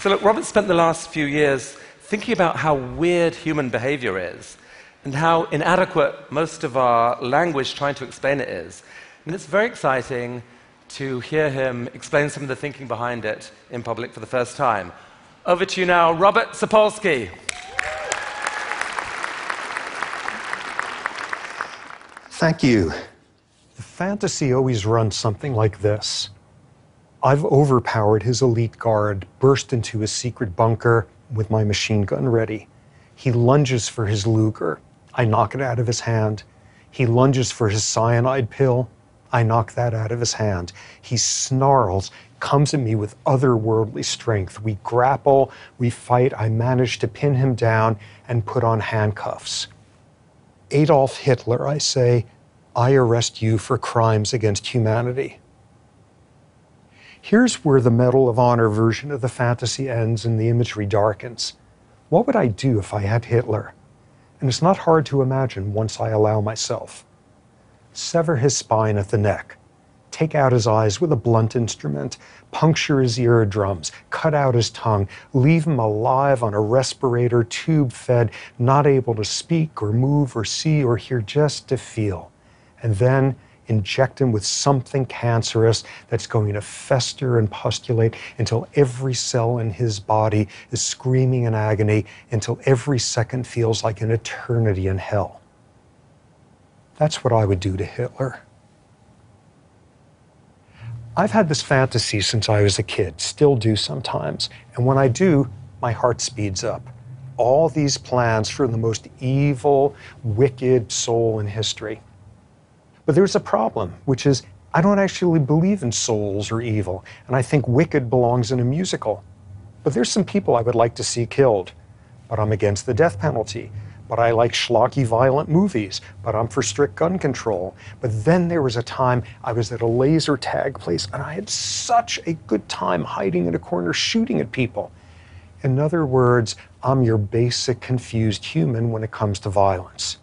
So, look, Robert spent the last few years thinking about how weird human behavior is and how inadequate most of our language trying to explain it is. And it's very exciting to hear him explain some of the thinking behind it in public for the first time. Over to you now, Robert Sapolsky. Thank you. The fantasy always runs something like this I've overpowered his elite guard, burst into his secret bunker with my machine gun ready. He lunges for his Luger. I knock it out of his hand. He lunges for his cyanide pill. I knock that out of his hand. He snarls, comes at me with otherworldly strength. We grapple, we fight. I manage to pin him down and put on handcuffs. Adolf Hitler, I say, I arrest you for crimes against humanity. Here's where the Medal of Honor version of the fantasy ends and the imagery darkens. What would I do if I had Hitler? And it's not hard to imagine once I allow myself. Sever his spine at the neck, take out his eyes with a blunt instrument, puncture his eardrums, cut out his tongue, leave him alive on a respirator, tube fed, not able to speak or move or see or hear, just to feel. And then inject him with something cancerous that's going to fester and pustulate until every cell in his body is screaming in agony, until every second feels like an eternity in hell. That's what I would do to Hitler. I've had this fantasy since I was a kid, still do sometimes. And when I do, my heart speeds up. All these plans for the most evil, wicked soul in history. But there's a problem, which is I don't actually believe in souls or evil, and I think wicked belongs in a musical. But there's some people I would like to see killed. But I'm against the death penalty but I like schlocky violent movies, but I'm for strict gun control. But then there was a time I was at a laser tag place and I had such a good time hiding in a corner shooting at people. In other words, I'm your basic confused human when it comes to violence.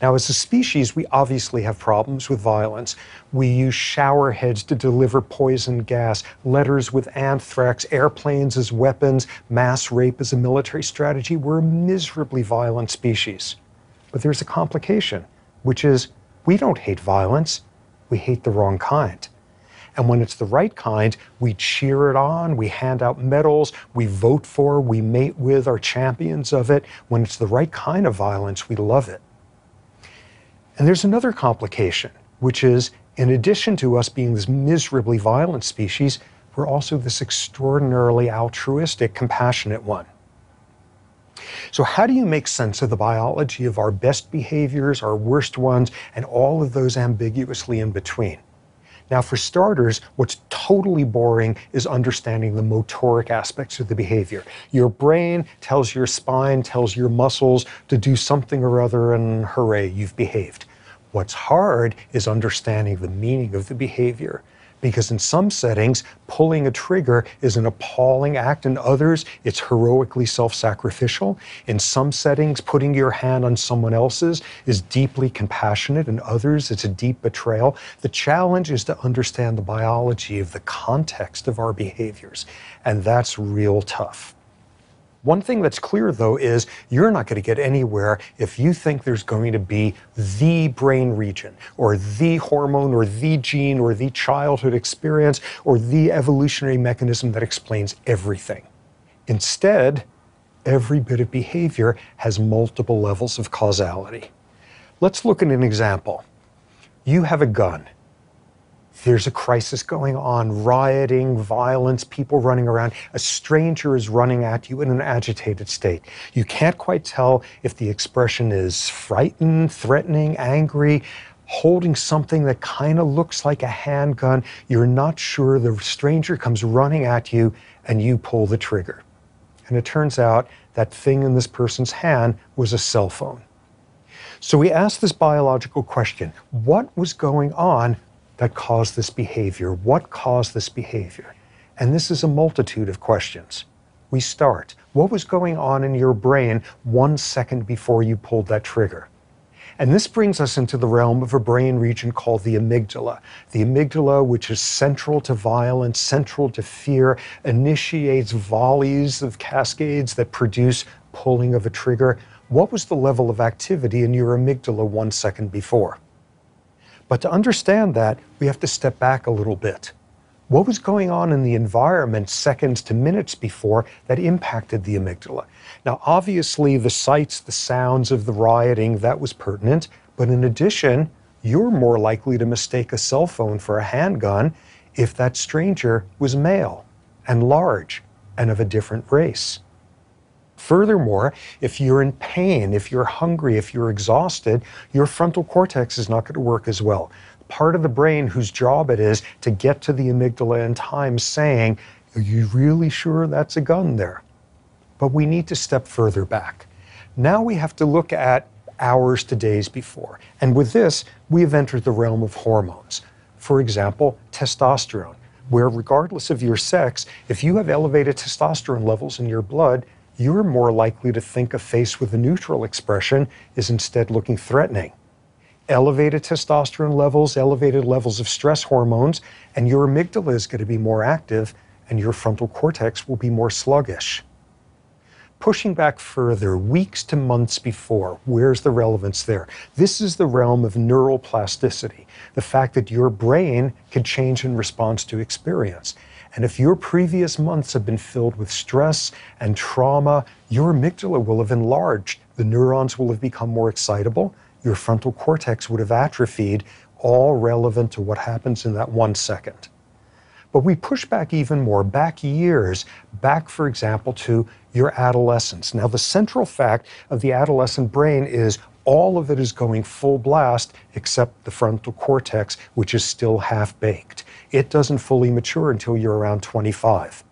Now, as a species, we obviously have problems with violence. We use shower heads to deliver poison gas, letters with anthrax, airplanes as weapons, mass rape as a military strategy. We're a miserably violent species. But there's a complication, which is we don't hate violence, we hate the wrong kind. And when it's the right kind, we cheer it on, we hand out medals, we vote for, we mate with our champions of it. When it's the right kind of violence, we love it. And there's another complication, which is in addition to us being this miserably violent species, we're also this extraordinarily altruistic, compassionate one. So, how do you make sense of the biology of our best behaviors, our worst ones, and all of those ambiguously in between? Now, for starters, what's totally boring is understanding the motoric aspects of the behavior. Your brain tells your spine, tells your muscles to do something or other, and hooray, you've behaved. What's hard is understanding the meaning of the behavior. Because in some settings, pulling a trigger is an appalling act. In others, it's heroically self sacrificial. In some settings, putting your hand on someone else's is deeply compassionate. In others, it's a deep betrayal. The challenge is to understand the biology of the context of our behaviors. And that's real tough. One thing that's clear, though, is you're not going to get anywhere if you think there's going to be the brain region or the hormone or the gene or the childhood experience or the evolutionary mechanism that explains everything. Instead, every bit of behavior has multiple levels of causality. Let's look at an example. You have a gun there's a crisis going on, rioting, violence, people running around. A stranger is running at you in an agitated state. You can't quite tell if the expression is frightened, threatening, angry, holding something that kind of looks like a handgun. You're not sure. The stranger comes running at you and you pull the trigger. And it turns out that thing in this person's hand was a cell phone. So we asked this biological question what was going on that caused this behavior? What caused this behavior? And this is a multitude of questions. We start. What was going on in your brain one second before you pulled that trigger? And this brings us into the realm of a brain region called the amygdala. The amygdala, which is central to violence, central to fear, initiates volleys of cascades that produce pulling of a trigger. What was the level of activity in your amygdala one second before? But to understand that, we have to step back a little bit. What was going on in the environment seconds to minutes before that impacted the amygdala? Now, obviously, the sights, the sounds of the rioting, that was pertinent. But in addition, you're more likely to mistake a cell phone for a handgun if that stranger was male and large and of a different race. Furthermore, if you're in pain, if you're hungry, if you're exhausted, your frontal cortex is not going to work as well. Part of the brain whose job it is to get to the amygdala in time saying, Are you really sure that's a gun there? But we need to step further back. Now we have to look at hours to days before. And with this, we have entered the realm of hormones. For example, testosterone, where regardless of your sex, if you have elevated testosterone levels in your blood, you're more likely to think a face with a neutral expression is instead looking threatening. Elevated testosterone levels, elevated levels of stress hormones, and your amygdala is going to be more active and your frontal cortex will be more sluggish. Pushing back further, weeks to months before, where's the relevance there? This is the realm of neural plasticity, the fact that your brain can change in response to experience. And if your previous months have been filled with stress and trauma, your amygdala will have enlarged. The neurons will have become more excitable. Your frontal cortex would have atrophied, all relevant to what happens in that one second. But we push back even more, back years, back, for example, to your adolescence. Now, the central fact of the adolescent brain is all of it is going full blast except the frontal cortex, which is still half baked. It doesn't fully mature until you're around 25.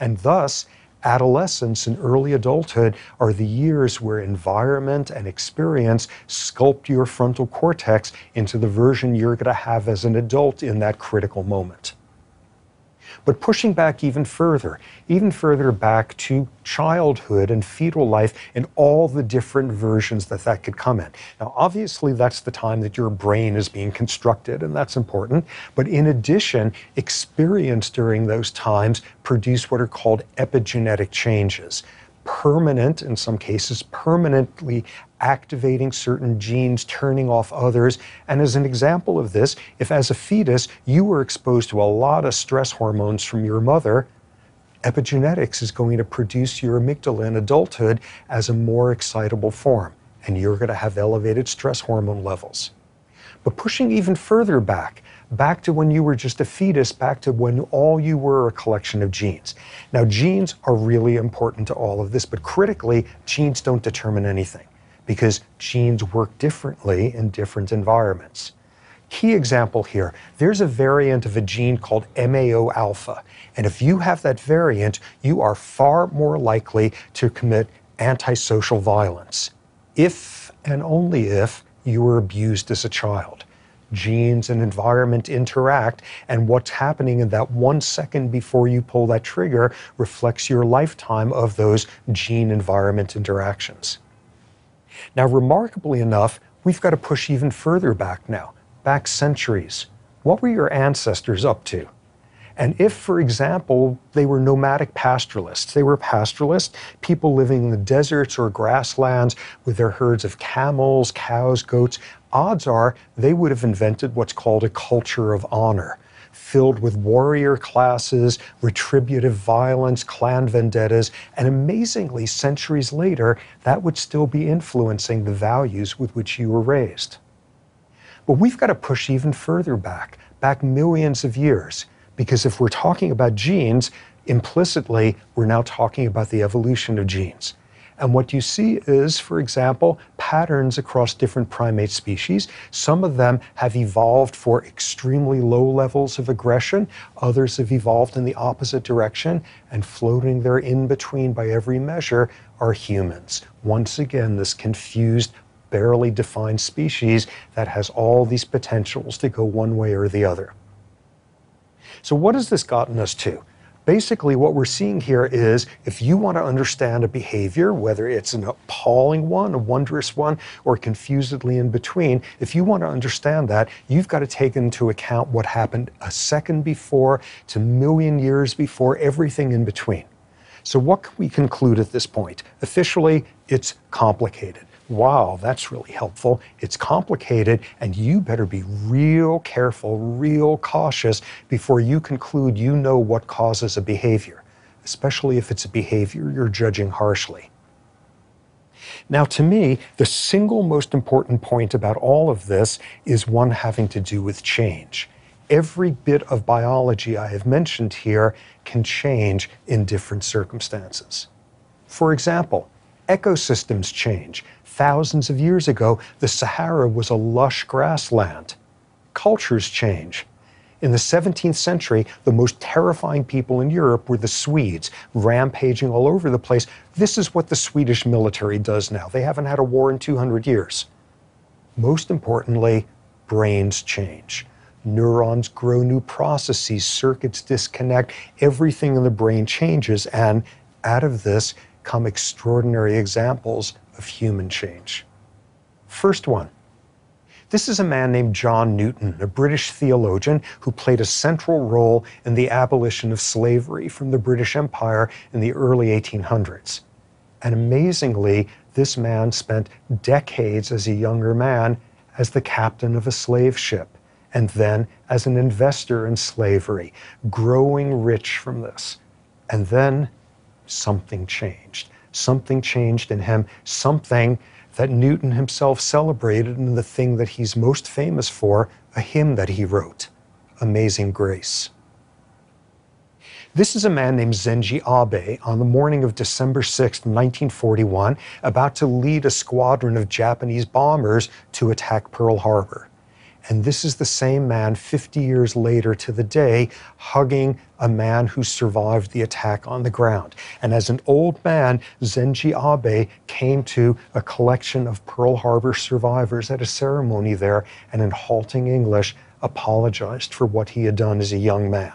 And thus, adolescence and early adulthood are the years where environment and experience sculpt your frontal cortex into the version you're going to have as an adult in that critical moment. But pushing back even further, even further back to childhood and fetal life and all the different versions that that could come in. Now, obviously, that's the time that your brain is being constructed, and that's important. But in addition, experience during those times produce what are called epigenetic changes permanent, in some cases, permanently activating certain genes, turning off others. And as an example of this, if as a fetus you were exposed to a lot of stress hormones from your mother, epigenetics is going to produce your amygdala in adulthood as a more excitable form, and you're going to have elevated stress hormone levels. But pushing even further back, back to when you were just a fetus, back to when all you were a collection of genes. Now, genes are really important to all of this, but critically, genes don't determine anything because genes work differently in different environments. Key example here there's a variant of a gene called MAO alpha. And if you have that variant, you are far more likely to commit antisocial violence if and only if you were abused as a child genes and environment interact, and what's happening in that one second before you pull that trigger reflects your lifetime of those gene environment interactions. Now, remarkably enough, we've got to push even further back now, back centuries. What were your ancestors up to? And if, for example, they were nomadic pastoralists, they were pastoralists, people living in the deserts or grasslands with their herds of camels, cows, goats, odds are they would have invented what's called a culture of honor, filled with warrior classes, retributive violence, clan vendettas, and amazingly, centuries later, that would still be influencing the values with which you were raised. But we've got to push even further back, back millions of years. Because if we're talking about genes, implicitly, we're now talking about the evolution of genes. And what you see is, for example, patterns across different primate species. Some of them have evolved for extremely low levels of aggression, others have evolved in the opposite direction, and floating there in between by every measure are humans. Once again, this confused, barely defined species that has all these potentials to go one way or the other. So, what has this gotten us to? Basically, what we're seeing here is if you want to understand a behavior, whether it's an appalling one, a wondrous one, or confusedly in between, if you want to understand that, you've got to take into account what happened a second before to million years before, everything in between. So, what can we conclude at this point? Officially, it's complicated. Wow, that's really helpful. It's complicated, and you better be real careful, real cautious before you conclude you know what causes a behavior, especially if it's a behavior you're judging harshly. Now, to me, the single most important point about all of this is one having to do with change. Every bit of biology I have mentioned here can change in different circumstances. For example, ecosystems change. Thousands of years ago, the Sahara was a lush grassland. Cultures change. In the 17th century, the most terrifying people in Europe were the Swedes, rampaging all over the place. This is what the Swedish military does now. They haven't had a war in 200 years. Most importantly, brains change. Neurons grow new processes, circuits disconnect, everything in the brain changes, and out of this come extraordinary examples of human change. First one. This is a man named John Newton, a British theologian who played a central role in the abolition of slavery from the British Empire in the early 1800s. And amazingly, this man spent decades as a younger man as the captain of a slave ship and then as an investor in slavery, growing rich from this. And then something changed something changed in him, something that Newton himself celebrated in the thing that he's most famous for, a hymn that he wrote, Amazing Grace. This is a man named Zenji Abe on the morning of December 6, 1941, about to lead a squadron of Japanese bombers to attack Pearl Harbor. And this is the same man 50 years later to the day hugging a man who survived the attack on the ground. And as an old man, Zenji Abe came to a collection of Pearl Harbor survivors at a ceremony there and in halting English apologized for what he had done as a young man.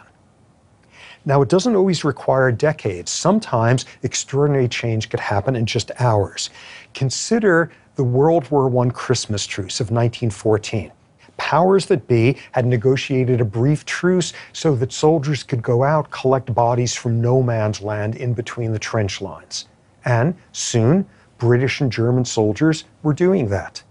Now, it doesn't always require decades. Sometimes extraordinary change could happen in just hours. Consider the World War I Christmas truce of 1914 powers that be had negotiated a brief truce so that soldiers could go out, collect bodies from no man's land in between the trench lines. And soon, British and German soldiers were doing that,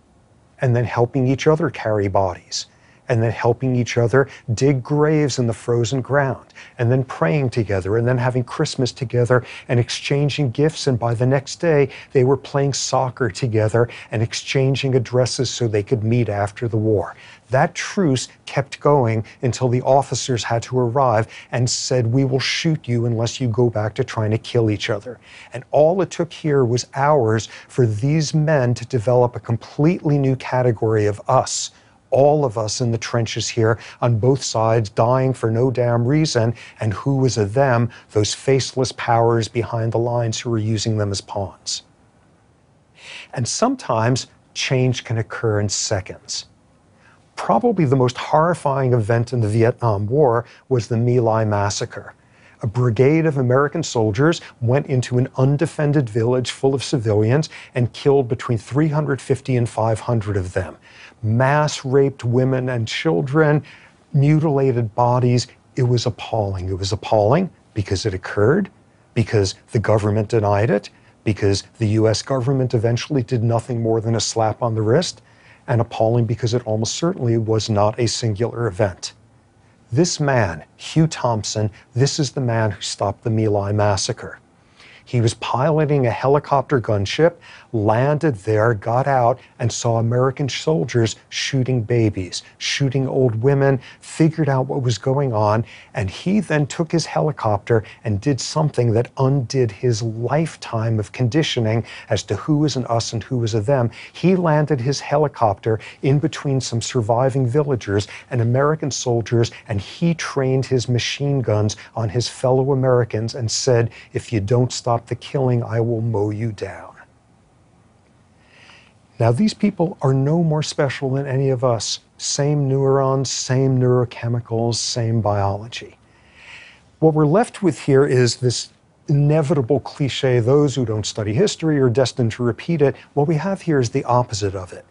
and then helping each other carry bodies and then helping each other dig graves in the frozen ground, and then praying together, and then having Christmas together and exchanging gifts. And by the next day, they were playing soccer together and exchanging addresses so they could meet after the war. That truce kept going until the officers had to arrive and said, We will shoot you unless you go back to trying to kill each other. And all it took here was hours for these men to develop a completely new category of us all of us in the trenches here on both sides dying for no damn reason, and who was a them, those faceless powers behind the lines who were using them as pawns. And sometimes change can occur in seconds. Probably the most horrifying event in the Vietnam War was the My Lai massacre a brigade of American soldiers went into an undefended village full of civilians and killed between 350 and 500 of them. Mass raped women and children, mutilated bodies. It was appalling. It was appalling because it occurred, because the government denied it, because the US government eventually did nothing more than a slap on the wrist, and appalling because it almost certainly was not a singular event. This man, Hugh Thompson, this is the man who stopped the My Lai massacre. He was piloting a helicopter gunship, landed there, got out, and saw American soldiers shooting babies, shooting old women, figured out what was going on, and he then took his helicopter and did something that undid his lifetime of conditioning as to who is an us and who is a them. He landed his helicopter in between some surviving villagers and American soldiers, and he trained his machine guns on his fellow Americans and said, If you don't stop stop the killing, I will mow you down. Now, these people are no more special than any of us. Same neurons, same neurochemicals, same biology. What we're left with here is this inevitable cliche those who don't study history are destined to repeat it. What we have here is the opposite of it.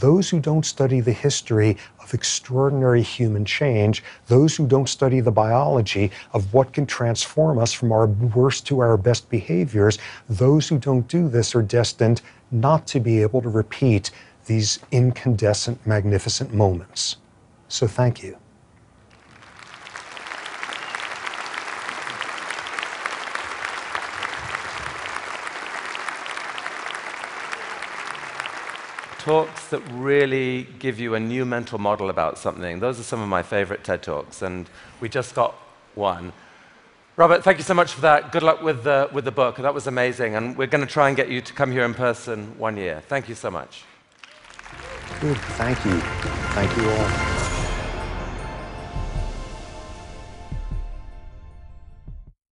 Those who don't study the history of extraordinary human change, those who don't study the biology of what can transform us from our worst to our best behaviors, those who don't do this are destined not to be able to repeat these incandescent, magnificent moments. So thank you. Talks that really give you a new mental model about something. Those are some of my favorite TED Talks, and we just got one. Robert, thank you so much for that. Good luck with the, with the book. That was amazing, and we're going to try and get you to come here in person one year. Thank you so much. Good. Thank you. Thank you all.